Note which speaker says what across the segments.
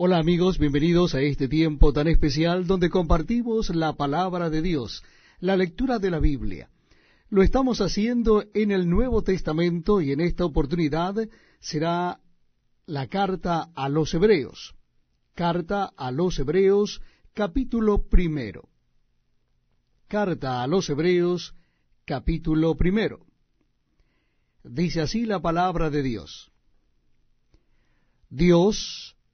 Speaker 1: Hola amigos, bienvenidos a este tiempo tan especial donde compartimos la palabra de Dios, la lectura de la Biblia. Lo estamos haciendo en el Nuevo Testamento y en esta oportunidad será la carta a los Hebreos. Carta a los Hebreos, capítulo primero. Carta a los Hebreos, capítulo primero. Dice así la palabra de Dios. Dios,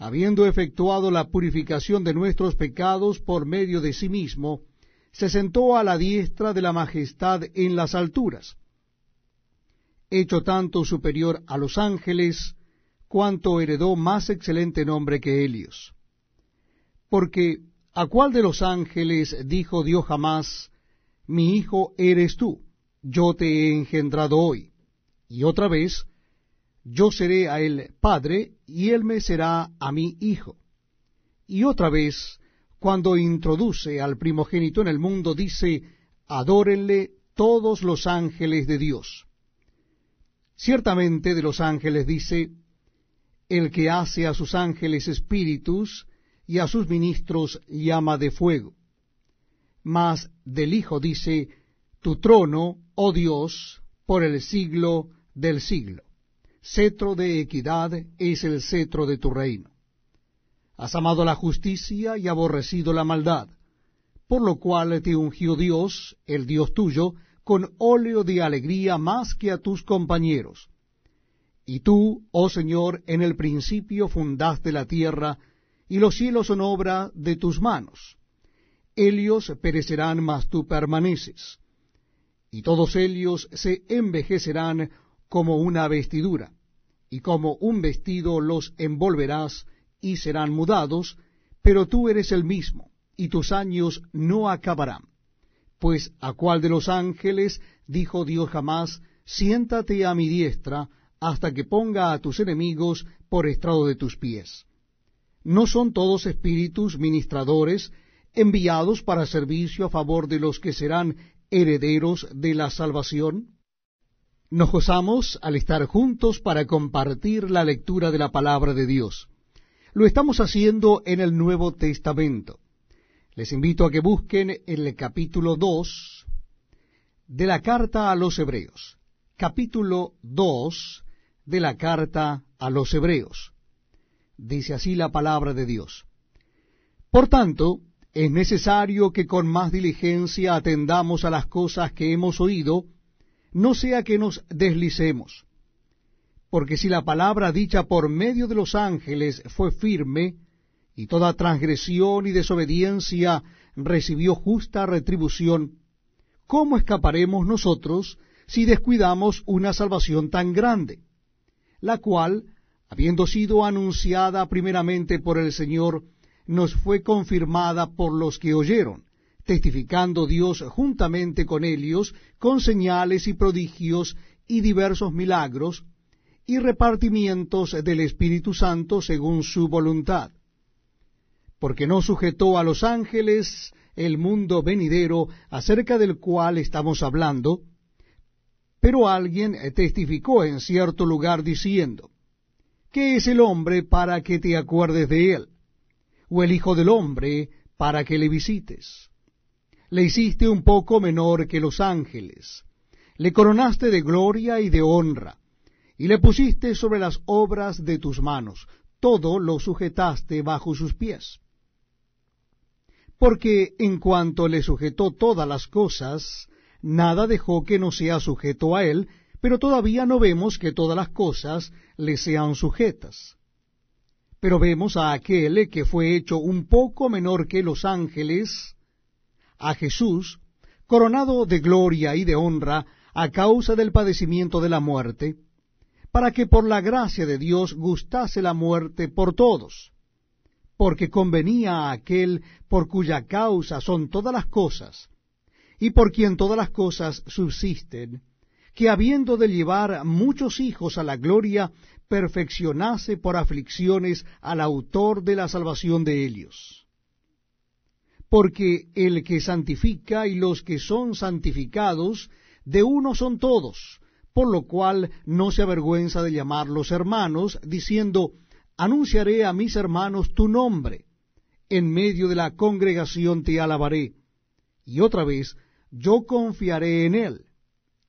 Speaker 1: habiendo efectuado la purificación de nuestros pecados por medio de sí mismo, se sentó a la diestra de la majestad en las alturas, hecho tanto superior a los ángeles, cuanto heredó más excelente nombre que Helios. Porque, ¿a cuál de los ángeles dijo Dios jamás, mi hijo eres tú, yo te he engendrado hoy? Y otra vez, yo seré a él padre, y él me será a mí hijo. Y otra vez, cuando introduce al primogénito en el mundo, dice, adórenle todos los ángeles de Dios. Ciertamente de los ángeles dice, el que hace a sus ángeles espíritus y a sus ministros llama de fuego. Mas del Hijo dice, tu trono, oh Dios, por el siglo del siglo cetro de equidad es el cetro de tu reino. Has amado la justicia y aborrecido la maldad, por lo cual te ungió Dios, el Dios tuyo, con óleo de alegría más que a tus compañeros. Y tú, oh Señor, en el principio fundaste la tierra, y los cielos son obra de tus manos. Ellos perecerán, mas tú permaneces. Y todos ellos se envejecerán como una vestidura, y como un vestido los envolverás y serán mudados, pero tú eres el mismo, y tus años no acabarán. Pues a cuál de los ángeles dijo Dios jamás, siéntate a mi diestra, hasta que ponga a tus enemigos por estrado de tus pies. ¿No son todos espíritus ministradores enviados para servicio a favor de los que serán herederos de la salvación? Nos gozamos al estar juntos para compartir la lectura de la palabra de Dios. Lo estamos haciendo en el Nuevo Testamento. Les invito a que busquen el capítulo 2 de la carta a los Hebreos. Capítulo 2 de la carta a los Hebreos. Dice así la palabra de Dios. Por tanto, es necesario que con más diligencia atendamos a las cosas que hemos oído, no sea que nos deslicemos. Porque si la palabra dicha por medio de los ángeles fue firme, y toda transgresión y desobediencia recibió justa retribución, ¿cómo escaparemos nosotros si descuidamos una salvación tan grande? La cual, habiendo sido anunciada primeramente por el Señor, nos fue confirmada por los que oyeron testificando Dios juntamente con ellos, con señales y prodigios y diversos milagros, y repartimientos del Espíritu Santo según su voluntad. Porque no sujetó a los ángeles el mundo venidero acerca del cual estamos hablando, pero alguien testificó en cierto lugar diciendo, ¿qué es el hombre para que te acuerdes de él? ¿O el Hijo del hombre para que le visites? Le hiciste un poco menor que los ángeles, le coronaste de gloria y de honra, y le pusiste sobre las obras de tus manos, todo lo sujetaste bajo sus pies. Porque en cuanto le sujetó todas las cosas, nada dejó que no sea sujeto a él, pero todavía no vemos que todas las cosas le sean sujetas. Pero vemos a aquel que fue hecho un poco menor que los ángeles, a Jesús, coronado de gloria y de honra a causa del padecimiento de la muerte, para que por la gracia de Dios gustase la muerte por todos, porque convenía a aquel por cuya causa son todas las cosas, y por quien todas las cosas subsisten, que habiendo de llevar muchos hijos a la gloria, perfeccionase por aflicciones al autor de la salvación de ellos. Porque el que santifica y los que son santificados, de uno son todos, por lo cual no se avergüenza de llamarlos hermanos, diciendo, anunciaré a mis hermanos tu nombre, en medio de la congregación te alabaré. Y otra vez, yo confiaré en él.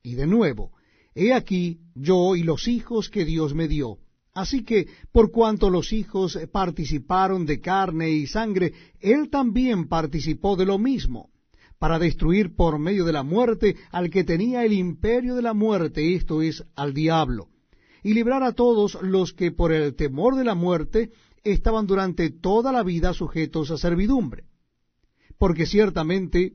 Speaker 1: Y de nuevo, he aquí yo y los hijos que Dios me dio. Así que, por cuanto los hijos participaron de carne y sangre, él también participó de lo mismo, para destruir por medio de la muerte al que tenía el imperio de la muerte, esto es, al diablo y librar a todos los que por el temor de la muerte estaban durante toda la vida sujetos a servidumbre. Porque ciertamente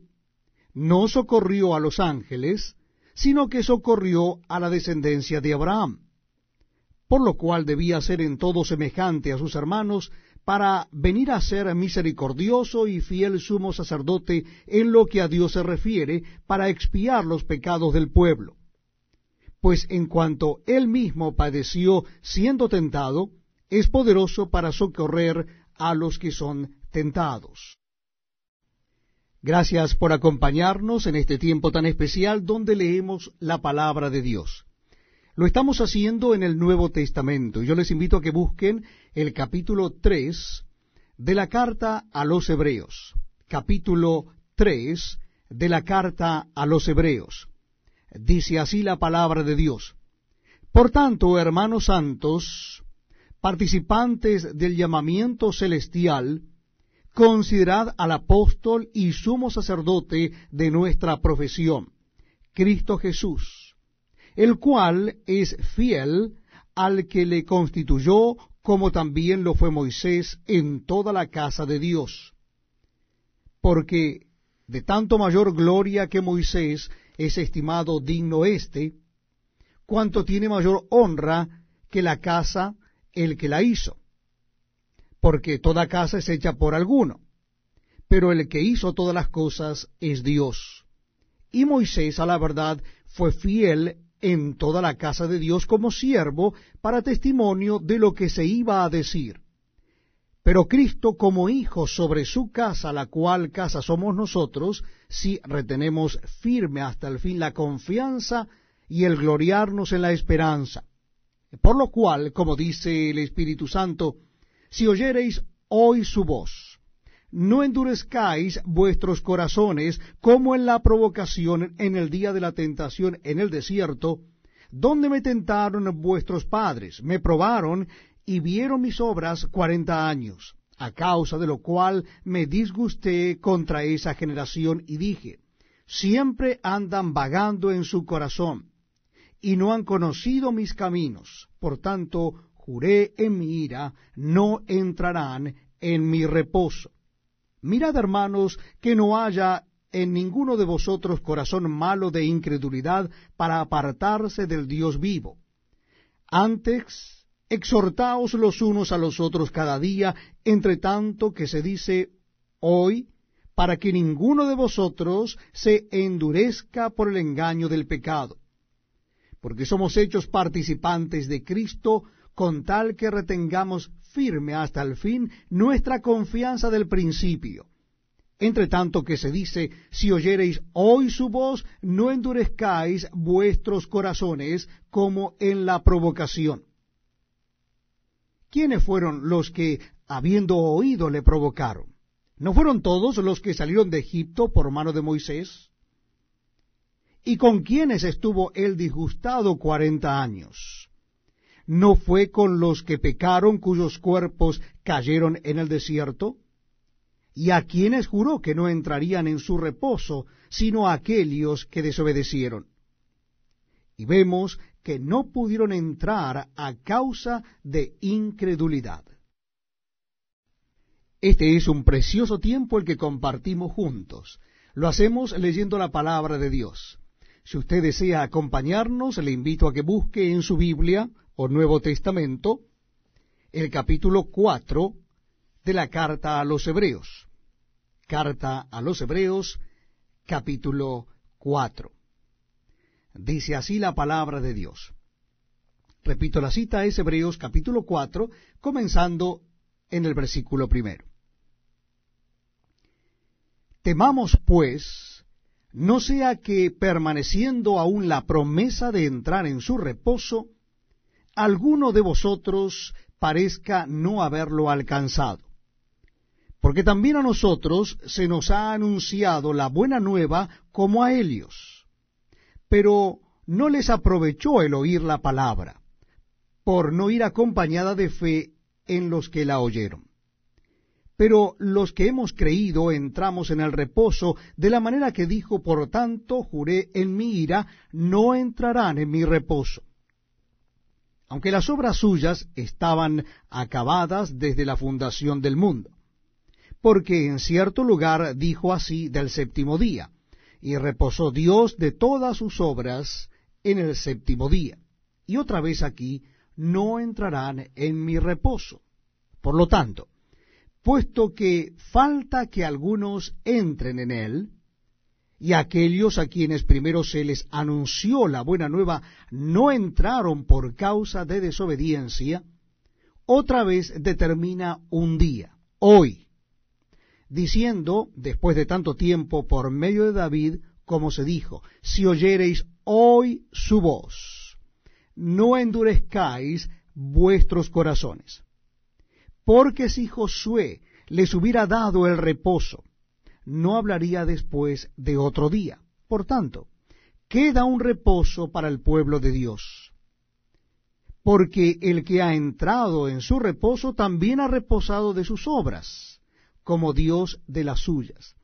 Speaker 1: no socorrió a los ángeles, sino que socorrió a la descendencia de Abraham, por lo cual debía ser en todo semejante a sus hermanos, para venir a ser misericordioso y fiel sumo sacerdote en lo que a Dios se refiere, para expiar los pecados del pueblo pues en cuanto él mismo padeció siendo tentado, es poderoso para socorrer a los que son tentados. Gracias por acompañarnos en este tiempo tan especial donde leemos la palabra de Dios. Lo estamos haciendo en el Nuevo Testamento yo les invito a que busquen el capítulo 3 de la carta a los Hebreos. Capítulo 3 de la carta a los Hebreos. Dice así la palabra de Dios. Por tanto, hermanos santos, participantes del llamamiento celestial, considerad al apóstol y sumo sacerdote de nuestra profesión, Cristo Jesús, el cual es fiel al que le constituyó, como también lo fue Moisés en toda la casa de Dios. Porque de tanto mayor gloria que Moisés es estimado digno éste, cuanto tiene mayor honra que la casa el que la hizo. Porque toda casa es hecha por alguno, pero el que hizo todas las cosas es Dios. Y Moisés, a la verdad, fue fiel en toda la casa de Dios como siervo para testimonio de lo que se iba a decir pero Cristo como hijo sobre su casa, la cual casa somos nosotros, si retenemos firme hasta el fin la confianza y el gloriarnos en la esperanza. Por lo cual, como dice el Espíritu Santo, si oyereis hoy su voz, no endurezcáis vuestros corazones como en la provocación en el día de la tentación en el desierto, donde me tentaron vuestros padres, me probaron y vieron mis obras cuarenta años, a causa de lo cual me disgusté contra esa generación y dije, siempre andan vagando en su corazón, y no han conocido mis caminos, por tanto juré en mi ira, no entrarán en mi reposo. Mirad, hermanos, que no haya en ninguno de vosotros corazón malo de incredulidad para apartarse del Dios vivo. Antes exhortaos los unos a los otros cada día, entre tanto que se dice hoy, para que ninguno de vosotros se endurezca por el engaño del pecado. Porque somos hechos participantes de Cristo, con tal que retengamos firme hasta el fin nuestra confianza del principio. Entre tanto que se dice, si oyereis hoy su voz, no endurezcáis vuestros corazones como en la provocación. ¿quiénes fueron los que, habiendo oído, le provocaron? ¿No fueron todos los que salieron de Egipto por mano de Moisés? ¿Y con quiénes estuvo él disgustado cuarenta años? ¿No fue con los que pecaron cuyos cuerpos cayeron en el desierto? ¿Y a quienes juró que no entrarían en su reposo, sino a aquellos que desobedecieron? Y vemos que no pudieron entrar a causa de incredulidad. Este es un precioso tiempo el que compartimos juntos. Lo hacemos leyendo la palabra de Dios. Si usted desea acompañarnos, le invito a que busque en su Biblia o Nuevo Testamento el capítulo 4 de la carta a los Hebreos. Carta a los Hebreos, capítulo 4. Dice así la palabra de Dios. Repito, la cita es Hebreos capítulo 4, comenzando en el versículo primero. Temamos, pues, no sea que permaneciendo aún la promesa de entrar en su reposo, alguno de vosotros parezca no haberlo alcanzado. Porque también a nosotros se nos ha anunciado la buena nueva como a ellos. Pero no les aprovechó el oír la palabra, por no ir acompañada de fe en los que la oyeron. Pero los que hemos creído entramos en el reposo de la manera que dijo, por tanto juré en mi ira, no entrarán en mi reposo aunque las obras suyas estaban acabadas desde la fundación del mundo. Porque en cierto lugar dijo así del séptimo día, y reposó Dios de todas sus obras en el séptimo día. Y otra vez aquí, no entrarán en mi reposo. Por lo tanto, puesto que falta que algunos entren en él, y aquellos a quienes primero se les anunció la buena nueva no entraron por causa de desobediencia, otra vez determina un día, hoy, diciendo, después de tanto tiempo, por medio de David, como se dijo, si oyereis hoy su voz, no endurezcáis vuestros corazones. Porque si Josué les hubiera dado el reposo, no hablaría después de otro día. Por tanto, queda un reposo para el pueblo de Dios. Porque el que ha entrado en su reposo también ha reposado de sus obras, como Dios de las suyas.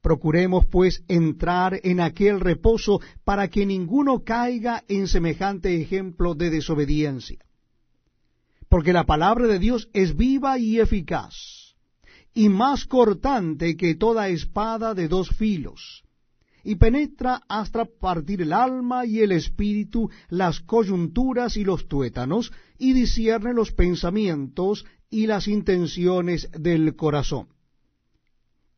Speaker 1: Procuremos pues entrar en aquel reposo para que ninguno caiga en semejante ejemplo de desobediencia. Porque la palabra de Dios es viva y eficaz y más cortante que toda espada de dos filos, y penetra hasta partir el alma y el espíritu, las coyunturas y los tuétanos, y discierne los pensamientos y las intenciones del corazón.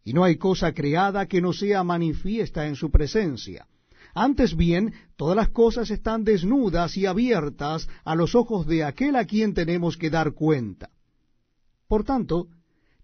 Speaker 1: Y no hay cosa creada que no sea manifiesta en su presencia. Antes bien, todas las cosas están desnudas y abiertas a los ojos de aquel a quien tenemos que dar cuenta. Por tanto,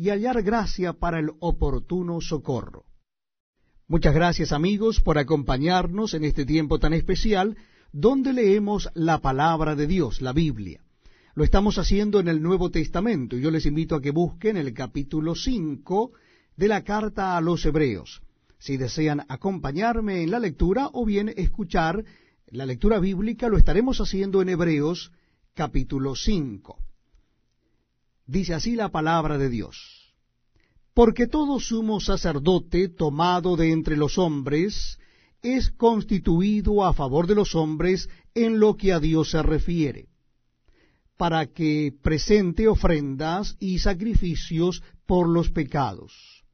Speaker 1: y hallar gracia para el oportuno socorro. Muchas gracias amigos por acompañarnos en este tiempo tan especial donde leemos la palabra de Dios, la Biblia. Lo estamos haciendo en el Nuevo Testamento y yo les invito a que busquen el capítulo 5 de la carta a los Hebreos, si desean acompañarme en la lectura o bien escuchar la lectura bíblica, lo estaremos haciendo en Hebreos capítulo 5. Dice así la palabra de Dios. Porque todo sumo sacerdote tomado de entre los hombres es constituido a favor de los hombres en lo que a Dios se refiere, para que presente ofrendas y sacrificios por los pecados,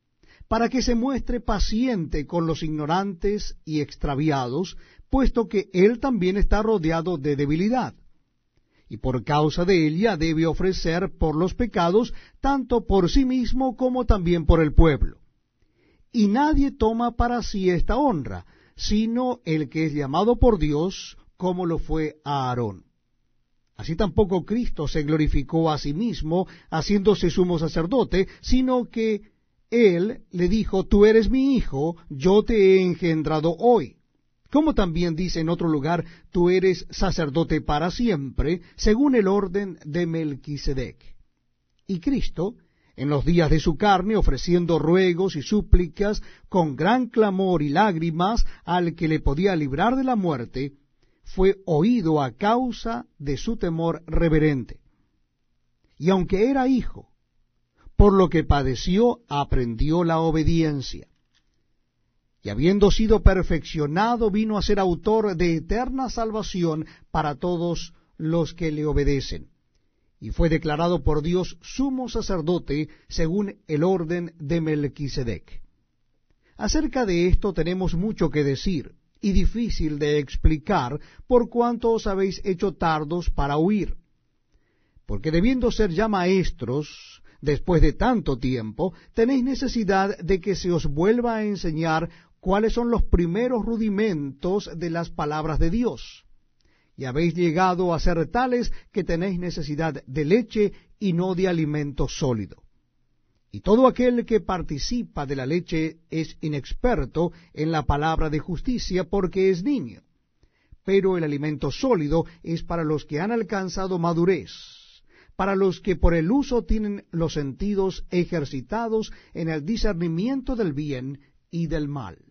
Speaker 1: para que se muestre paciente con los ignorantes y extraviados, puesto que él también está rodeado de debilidad y por causa de ella debe ofrecer por los pecados, tanto por sí mismo como también por el pueblo. Y nadie toma para sí esta honra, sino el que es llamado por Dios, como lo fue a Aarón. Así tampoco Cristo se glorificó a sí mismo, haciéndose sumo sacerdote, sino que él le dijo, Tú eres mi hijo, yo te he engendrado hoy como también dice en otro lugar, tú eres sacerdote para siempre, según el orden de Melquisedec. Y Cristo, en los días de su carne, ofreciendo ruegos y súplicas con gran clamor y lágrimas al que le podía librar de la muerte, fue oído a causa de su temor reverente. Y aunque era hijo, por lo que padeció, aprendió la obediencia. Y habiendo sido perfeccionado, vino a ser autor de eterna salvación para todos los que le obedecen. Y fue declarado por Dios sumo sacerdote según el orden de Melquisedec. Acerca de esto tenemos mucho que decir, y difícil de explicar, por cuanto os habéis hecho tardos para huir. Porque debiendo ser ya maestros, después de tanto tiempo, tenéis necesidad de que se os vuelva a enseñar cuáles son los primeros rudimentos de las palabras de Dios. Y habéis llegado a ser tales que tenéis necesidad de leche y no de alimento sólido. Y todo aquel que participa de la leche es inexperto en la palabra de justicia porque es niño. Pero el alimento sólido es para los que han alcanzado madurez, para los que por el uso tienen los sentidos ejercitados en el discernimiento del bien y del mal.